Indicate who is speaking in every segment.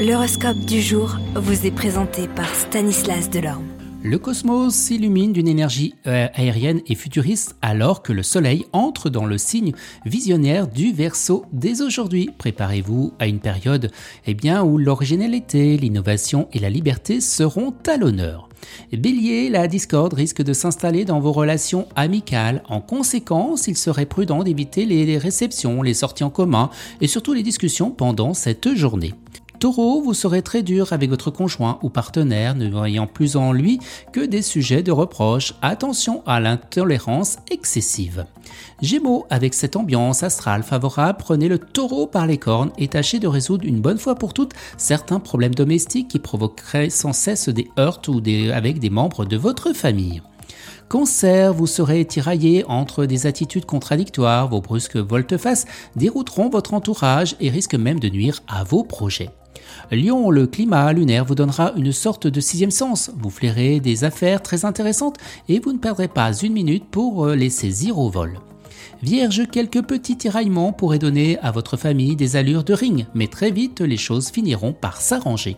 Speaker 1: L'horoscope du jour vous est présenté par Stanislas Delorme.
Speaker 2: Le cosmos s'illumine d'une énergie euh, aérienne et futuriste alors que le Soleil entre dans le signe visionnaire du Verseau dès aujourd'hui. Préparez-vous à une période eh bien, où l'originalité, l'innovation et la liberté seront à l'honneur. Bélier, la discorde risque de s'installer dans vos relations amicales. En conséquence, il serait prudent d'éviter les réceptions, les sorties en commun et surtout les discussions pendant cette journée. Taureau, vous serez très dur avec votre conjoint ou partenaire, ne voyant plus en lui que des sujets de reproche. Attention à l'intolérance excessive. Gémeaux, avec cette ambiance astrale favorable, prenez le taureau par les cornes et tâchez de résoudre une bonne fois pour toutes certains problèmes domestiques qui provoqueraient sans cesse des heurts ou des, avec des membres de votre famille. Cancer, vous serez tiraillé entre des attitudes contradictoires, vos brusques volte-face dérouteront votre entourage et risquent même de nuire à vos projets. Lion, le climat lunaire vous donnera une sorte de sixième sens. Vous flairez des affaires très intéressantes et vous ne perdrez pas une minute pour euh, les saisir au vol. Vierge, quelques petits tiraillements pourraient donner à votre famille des allures de ring, mais très vite les choses finiront par s'arranger.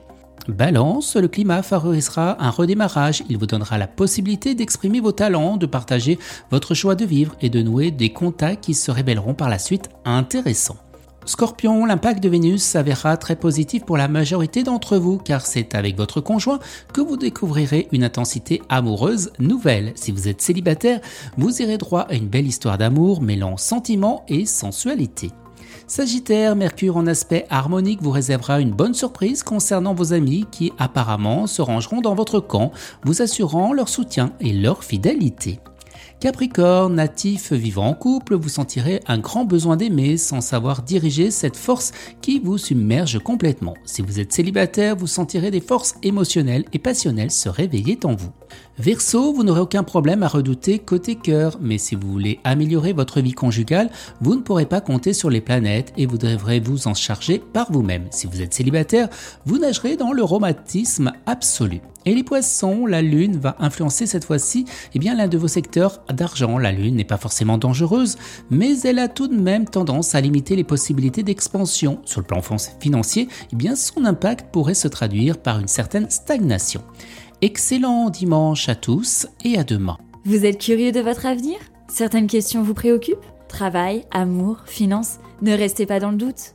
Speaker 2: Balance, le climat favorisera un redémarrage, il vous donnera la possibilité d'exprimer vos talents, de partager votre choix de vivre et de nouer des contacts qui se révéleront par la suite intéressants. Scorpion, l'impact de Vénus s'avérera très positif pour la majorité d'entre vous car c'est avec votre conjoint que vous découvrirez une intensité amoureuse nouvelle. Si vous êtes célibataire, vous irez droit à une belle histoire d'amour mêlant sentiment et sensualité. Sagittaire, Mercure en aspect harmonique vous réservera une bonne surprise concernant vos amis qui apparemment se rangeront dans votre camp, vous assurant leur soutien et leur fidélité. Capricorne, natif vivant en couple, vous sentirez un grand besoin d'aimer sans savoir diriger cette force qui vous submerge complètement. Si vous êtes célibataire, vous sentirez des forces émotionnelles et passionnelles se réveiller en vous. Verseau, vous n'aurez aucun problème à redouter côté cœur, mais si vous voulez améliorer votre vie conjugale, vous ne pourrez pas compter sur les planètes et vous devrez vous en charger par vous-même. Si vous êtes célibataire, vous nagerez dans le romantisme absolu. Et les poissons, la lune va influencer cette fois-ci eh bien l'un de vos secteurs d'argent. La lune n'est pas forcément dangereuse, mais elle a tout de même tendance à limiter les possibilités d'expansion. Sur le plan financier, eh bien son impact pourrait se traduire par une certaine stagnation. Excellent dimanche à tous et à demain.
Speaker 3: Vous êtes curieux de votre avenir? Certaines questions vous préoccupent? Travail, amour, finances? Ne restez pas dans le doute.